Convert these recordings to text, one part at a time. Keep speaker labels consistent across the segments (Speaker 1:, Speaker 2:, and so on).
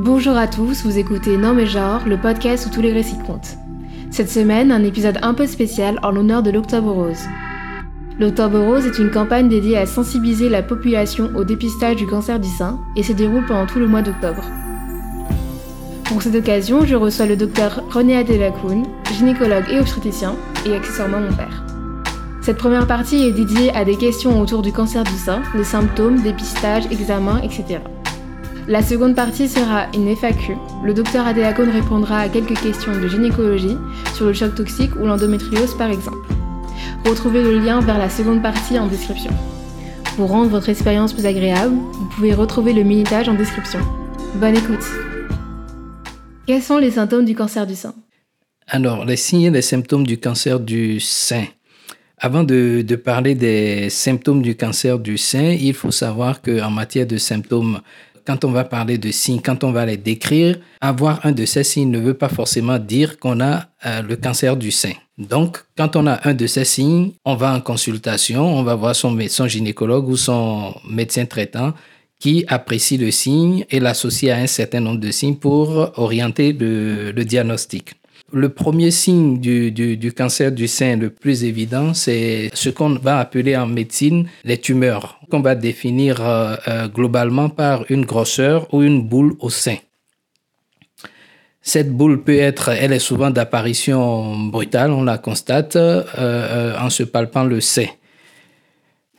Speaker 1: Bonjour à tous, vous écoutez Non mais genre, le podcast où tous les récits comptent. Cette semaine, un épisode un peu spécial en l'honneur de l'Octobre Rose. L'Octobre Rose est une campagne dédiée à sensibiliser la population au dépistage du cancer du sein et se déroule pendant tout le mois d'octobre. Pour cette occasion, je reçois le docteur René Adelacoun, gynécologue et obstétricien, et accessoirement mon père. Cette première partie est dédiée à des questions autour du cancer du sein, les symptômes, dépistage, examen, etc. La seconde partie sera une FAQ. Le docteur Adelacoun répondra à quelques questions de gynécologie sur le choc toxique ou l'endométriose par exemple. Retrouvez le lien vers la seconde partie en description. Pour rendre votre expérience plus agréable, vous pouvez retrouver le minutage en description. Bonne écoute Quels sont les symptômes du cancer du sein?
Speaker 2: Alors, les signes et les symptômes du cancer du sein. Avant de, de, parler des symptômes du cancer du sein, il faut savoir qu'en matière de symptômes, quand on va parler de signes, quand on va les décrire, avoir un de ces signes ne veut pas forcément dire qu'on a euh, le cancer du sein. Donc, quand on a un de ces signes, on va en consultation, on va voir son, son gynécologue ou son médecin traitant qui apprécie le signe et l'associe à un certain nombre de signes pour orienter le diagnostic. Le premier signe du, cancer du sein le plus évident, c'est ce qu'on va appeler en médecine les tumeurs, qu'on va définir euh, euh, globalement par une grosseur ou une boule au sein. Cette boule peut être, elle est souvent d'apparition brutale, on la constate euh, en se palpant le sein.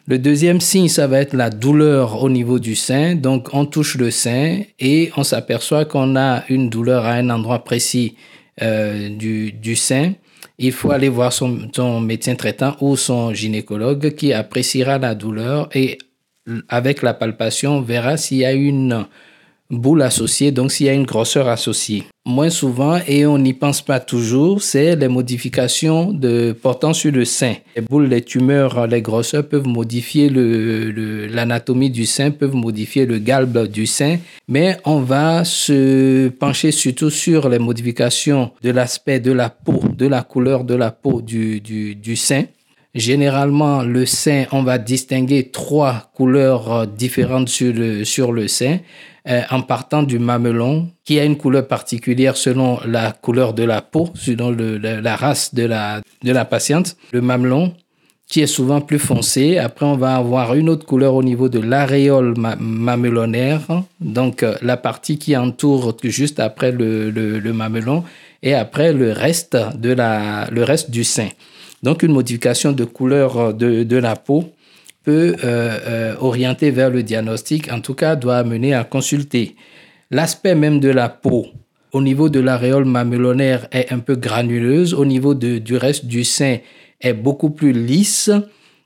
Speaker 2: Le deuxième signe, ça va être la douleur au niveau du sein. Donc, on touche le sein et on s'aperçoit qu'on a une douleur à un endroit précis euh, du, du, sein, il faut aller voir son, son, médecin traitant ou son gynécologue qui appréciera la douleur et avec la palpation verra s'il y a une boule associée, donc s'il y a une grosseur associée. Moins souvent, et on n'y pense pas toujours, c'est les modifications de, portant sur le sein. Les boules, les tumeurs, les grosseurs peuvent modifier l'anatomie le, du sein, peuvent modifier le galbe du sein, mais on va se pencher surtout sur les modifications de l'aspect de la peau, de la couleur de la peau du, du, du sein. Généralement, le sein, on va distinguer trois couleurs différentes sur le, sur le sein. Euh, en partant du mamelon, qui a une couleur particulière selon la couleur de la peau, selon la, race de la, de la patiente. Le mamelon, qui est souvent plus foncé. Après, on va avoir une autre couleur au niveau de l'aréole ma mamelonaire, donc euh, la partie qui entoure juste après le, le, le, mamelon, et après le reste, de la, le reste du sein. Donc, une modification de couleur de, de la peau peut euh, euh, orienter vers le diagnostic, en tout cas doit amener à consulter. L'aspect même de la peau au niveau de l'aréole mamelonaire est un peu granuleuse, au niveau du reste du sein est beaucoup plus lisse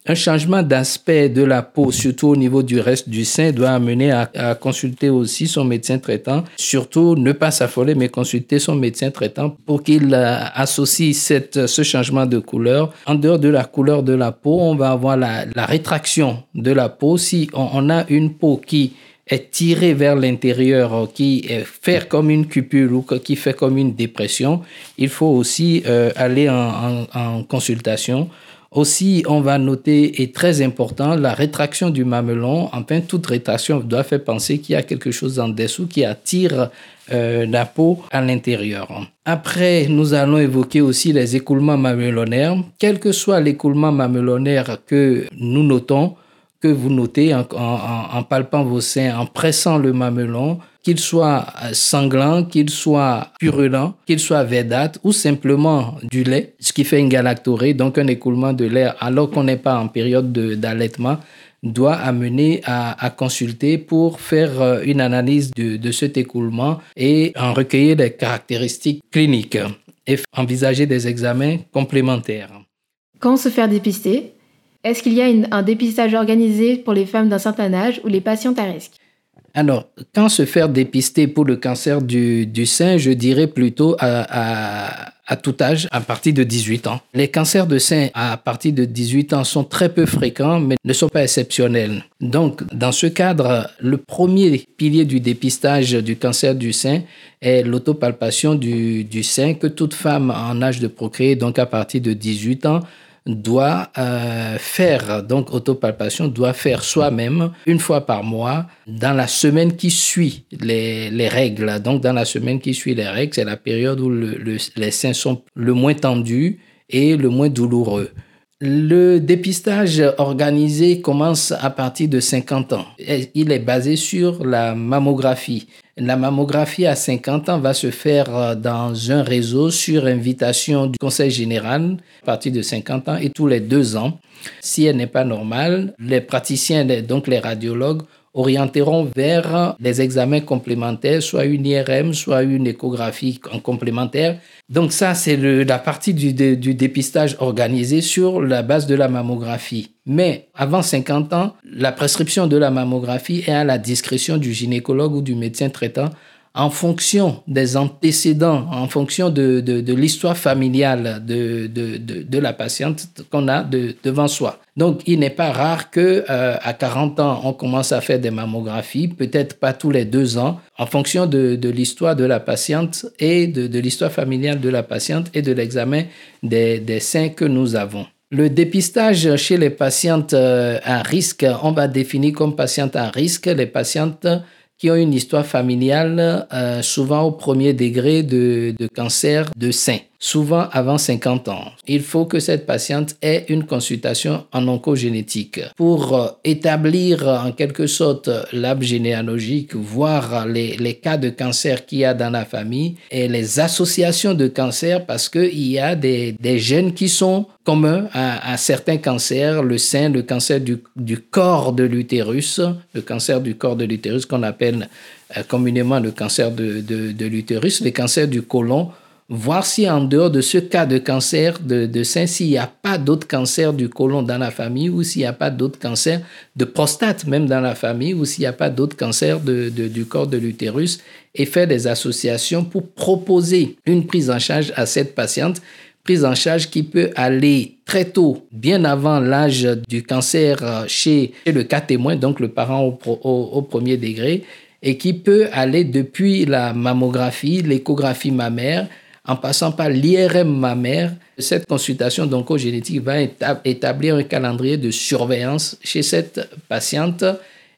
Speaker 2: un changement d'aspect de la peau, surtout au niveau du reste du sein, doit amener à, consulter aussi son médecin traitant. Surtout, ne pas s'affoler, mais consulter son médecin traitant pour qu'il euh, associe cette, ce changement de couleur. En dehors de la couleur de la peau, on va avoir la, rétraction de la peau. Si on, a une peau qui est tirée vers l'intérieur, qui est faire comme une cupule ou qui fait comme une dépression, il faut aussi euh, aller en consultation aussi, on va noter, et très important, la rétraction du mamelon. Enfin, toute rétraction doit faire penser qu'il y a quelque chose en dessous qui attire euh, la peau à l'intérieur. Après, nous allons évoquer aussi les écoulements mamelonaires. Quel que soit l'écoulement mamelonaire que nous notons, que vous notez en palpant vos seins, en pressant le mamelon, qu'il soit sanglant, qu'il soit purulent, qu'il soit verdâtre ou simplement du lait, ce qui fait une galactorée, donc un écoulement de lait alors qu'on n'est pas en période d'allaitement, doit amener à, consulter pour faire euh, une analyse de, cet écoulement et en recueillir les caractéristiques cliniques et envisager des examens complémentaires.
Speaker 1: Quand se faire dépister Est-ce qu'il y a un dépistage organisé pour les femmes d'un certain âge ou les patientes à risque?
Speaker 2: Alors, quand se faire dépister pour le cancer du, sein, je dirais plutôt à, tout âge, à partir de 18 ans. Les cancers de sein à partir de 18 ans sont très peu fréquents, mais ne sont pas exceptionnels. Donc, dans ce cadre, le premier pilier du dépistage du cancer du sein est l'autopalpation du sein que toute femme en âge de procréer, donc à partir de 18 ans, doit euh, faire, donc autopalpation, doit faire soi-même une fois par mois dans la semaine qui suit les, les règles. Donc dans la semaine qui suit les règles, c'est la période où les seins sont le moins tendus et le moins douloureux. Le dépistage organisé commence à partir de 50 ans. Il est basé sur la mammographie. La mammographie à 50 ans va se faire dans un réseau sur invitation du Conseil général à partir de 50 ans et tous les deux ans. Si elle n'est pas normale, les praticiens, donc les radiologues, orienteront vers des examens complémentaires, soit une IRM, soit une échographie en complémentaire. Donc ça, c'est la partie du, du, dépistage organisé sur la base de la mammographie. Mais avant 50 ans, la prescription de la mammographie est à la discrétion du gynécologue ou du médecin traitant en fonction des antécédents, en fonction de, de, l'histoire familiale de, de, la patiente qu'on a devant soi. Donc, il n'est pas rare que euh, à 40 ans, on commence à faire des mammographies, peut-être pas tous les deux ans, en fonction de, l'histoire de la patiente et de, l'histoire familiale de la patiente et de l'examen des, des seins que nous avons. Le dépistage chez les patientes euh, à risque, on va définir comme patientes à risque les patientes qui ont une histoire familiale, euh, souvent au premier degré de, de cancer de sein souvent avant 50 ans. Il faut que cette patiente ait une consultation en oncogénétique pour euh, établir en quelque sorte l'arbre généalogique, voir les, les, cas de cancer qu'il y a dans la famille et les associations de cancer parce qu'il y a des, des gènes qui sont communs à, certains cancers, le sein, le cancer du, du corps de l'utérus, le cancer du corps de l'utérus qu'on appelle euh, communément le cancer de, de, l'utérus, le cancer du côlon voir si en dehors de ce cas de cancer de, sein, s'il n'y a pas d'autres cancers du côlon dans la famille ou s'il n'y a pas d'autres cancers de prostate même dans la famille ou s'il n'y a pas d'autres cancers de, du corps de l'utérus et faire des associations pour proposer une prise en charge à cette patiente. Prise en charge qui peut aller très tôt, bien avant l'âge du cancer chez, le cas témoin, donc le parent au premier degré, et qui peut aller depuis la mammographie, l'échographie mammaire, en passant par l'IRM mammaire. Cette consultation d'oncogénétique va établir un calendrier de surveillance chez cette patiente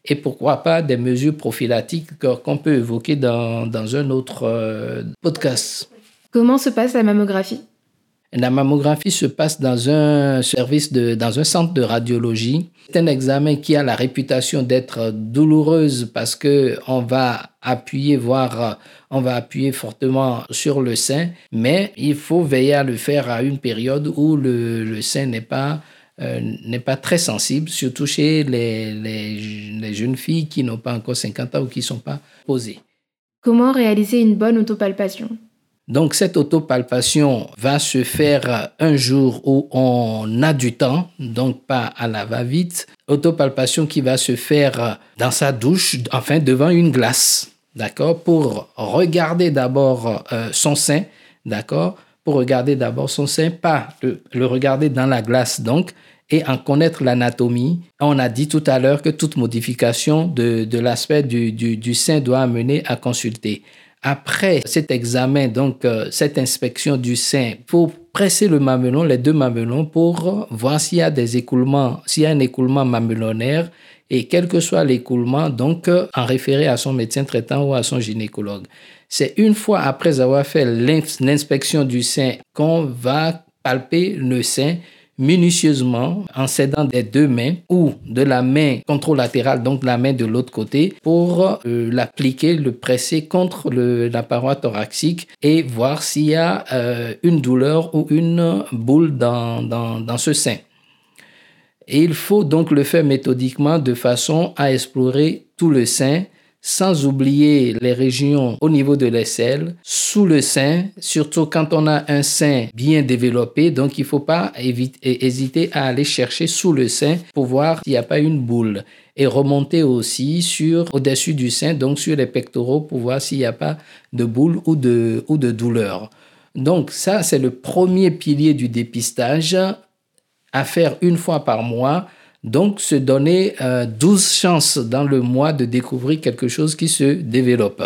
Speaker 2: et pourquoi pas des mesures prophylactiques qu'on peut évoquer dans, dans un autre euh, podcast.
Speaker 1: Comment se passe la mammographie?
Speaker 2: La mammographie se passe dans un service de, dans un centre de radiologie. C'est un examen qui a la réputation d'être douloureuse parce que on va appuyer, voire on va appuyer fortement sur le sein, mais il faut veiller à le faire à une période où le, le sein n'est pas euh, n'est pas très sensible, surtout chez les, les, les jeunes filles qui n'ont pas encore 50 ans ou qui ne sont pas posées.
Speaker 1: Comment réaliser une bonne autopalpation?
Speaker 2: Donc cette autopalpation va se faire un jour où on a du temps, donc pas à la va-vite. Autopalpation qui va se faire dans sa douche, enfin devant une glace, d'accord, pour regarder d'abord euh, son sein, d'accord, pour regarder d'abord son sein, pas le, regarder dans la glace donc, et en connaître l'anatomie. On a dit tout à l'heure que toute modification de, l'aspect du, du sein doit amener à consulter. Après cet examen, donc euh, cette inspection du sein, pour presser le mamelon, les deux mamelons, pour voir s'il y a des écoulements, s'il y a un écoulement mamelonaire, et quel que soit l'écoulement, donc euh, en référer à son médecin traitant ou à son gynécologue. C'est une fois après avoir fait l'inspection du sein qu'on va palper le sein minutieusement en s'aidant des deux mains ou de la main contralatérale, donc la main de l'autre côté, pour euh, l'appliquer, le presser contre la paroi thoracique et voir s'il y a euh, une douleur ou une boule dans, dans, dans ce sein. Et il faut donc le faire méthodiquement de façon à explorer tout le sein sans oublier les régions au niveau de l'aisselle, sous le sein, surtout quand on a un sein bien développé. Donc, il ne faut pas hésiter à aller chercher sous le sein pour voir s'il n'y a pas une boule. Et remonter aussi sur au-dessus du sein, donc sur les pectoraux, pour voir s'il n'y a pas de boule ou de, ou de douleur. Donc, ça, c'est le premier pilier du dépistage à faire une fois par mois donc, se donner 12 euh, chances dans le mois de découvrir quelque chose qui se développe.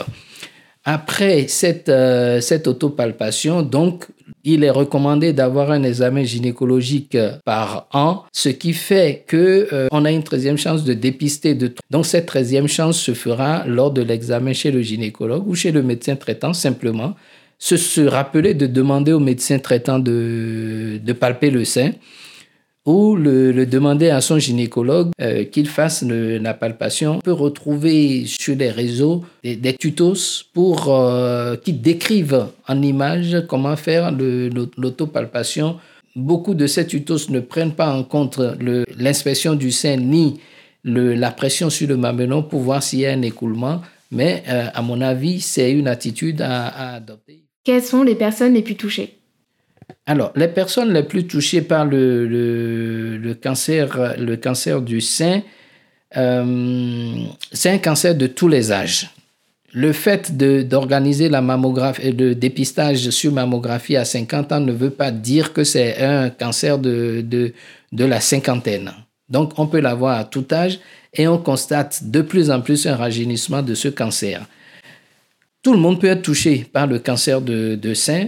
Speaker 2: Après cette, euh, cette autopalpation, donc, il est recommandé d'avoir un examen gynécologique par an, ce qui fait que euh, on a une treizième chance de dépister. De... Donc cette treizième chance se fera lors de l'examen chez le gynécologue ou chez le médecin traitant simplement. Se, se rappeler de demander au médecin traitant de, de palper le sein ou le, demander à son gynécologue euh, qu'il fasse la palpation. On peut retrouver sur les réseaux des, tutos pour euh, qui décrivent en image comment faire l'autopalpation. Beaucoup de ces tutos ne prennent pas en compte l'inspection du sein ni la pression sur le mamelon pour voir s'il y a un écoulement, mais euh, à mon avis, c'est une attitude à adopter.
Speaker 1: Quelles sont les personnes les plus touchées?
Speaker 2: Alors, les personnes les plus touchées par le, le, cancer, le cancer du sein, euh, c'est un cancer de tous les âges. Le fait d'organiser la mammographie et le dépistage sur mammographie à 50 ans ne veut pas dire que c'est un cancer de, de, de la cinquantaine. Donc, on peut l'avoir à tout âge et on constate de plus en plus un rajeunissement de ce cancer. Tout le monde peut être touché par le cancer de, de sein,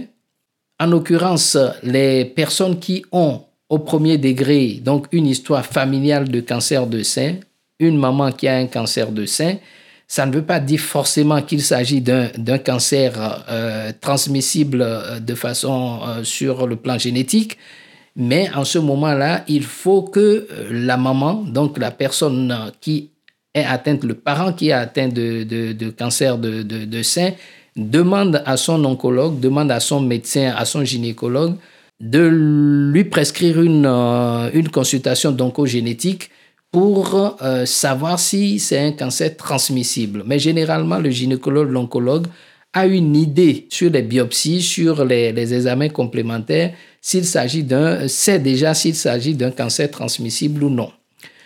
Speaker 2: en l'occurrence, les personnes qui ont au premier degré donc une histoire familiale de cancer de sein, une maman qui a un cancer de sein, ça ne veut pas dire forcément qu'il s'agit d'un cancer euh, transmissible euh, de façon euh, sur le plan génétique, mais en ce moment-là, il faut que la maman, donc la personne qui est atteinte, le parent qui est atteint de, de cancer de, de sein, demande à son oncologue, demande à son médecin, à son gynécologue de lui prescrire une, euh, une consultation d'oncogénétique pour euh, savoir si c'est un cancer transmissible. Mais généralement, le gynécologue, l'oncologue a une idée sur les biopsies, sur les, les examens complémentaires, s'il s'agit d'un, sait déjà s'il s'agit d'un cancer transmissible ou non.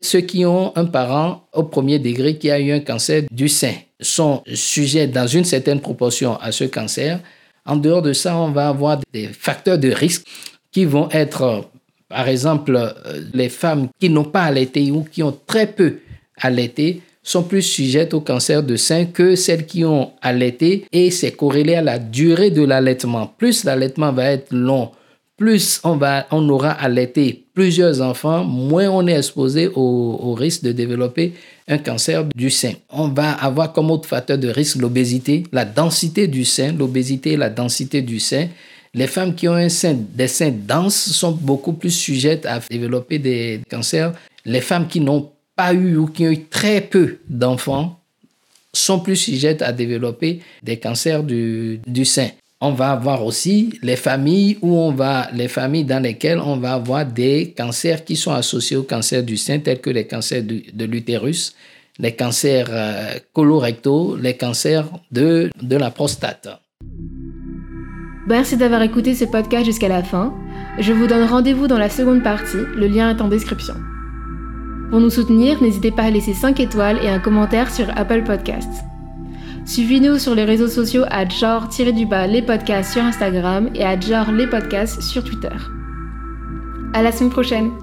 Speaker 2: Ceux qui ont un parent au premier degré qui a eu un cancer du sein sont sujets dans une certaine proportion à ce cancer. En dehors de ça, on va avoir des facteurs de risque qui vont être, par exemple, euh, les femmes qui n'ont pas allaité ou qui ont très peu allaité sont plus sujettes au cancer de sein que celles qui ont allaité et c'est corrélé à la durée de l'allaitement. Plus l'allaitement va être long, plus on, va, on aura allaité plusieurs enfants, moins on est exposé au, risque de développer un cancer du sein. On va avoir comme autre facteur de risque l'obésité, la densité du sein, l'obésité et la densité du sein. Les femmes qui ont un sein, des seins denses sont beaucoup plus sujettes à développer des cancers. Les femmes qui n'ont pas eu ou qui ont eu très peu d'enfants sont plus sujettes à développer des cancers du, du sein on va avoir aussi les familles où on va, les familles dans lesquelles on va avoir des cancers qui sont associés au cancer du sein, tels que les cancers de, l'utérus, les cancers euh, colorectaux, les cancers de, de la prostate.
Speaker 1: Merci d'avoir écouté ce podcast jusqu'à la fin. Je vous donne rendez-vous dans la seconde partie, le lien est en description. Pour nous soutenir, n'hésitez pas à laisser 5 étoiles et un commentaire sur Apple Podcasts. Suivez-nous sur les réseaux sociaux à genre-du-bas les podcasts sur Instagram et à genre les podcasts sur Twitter. À la semaine prochaine!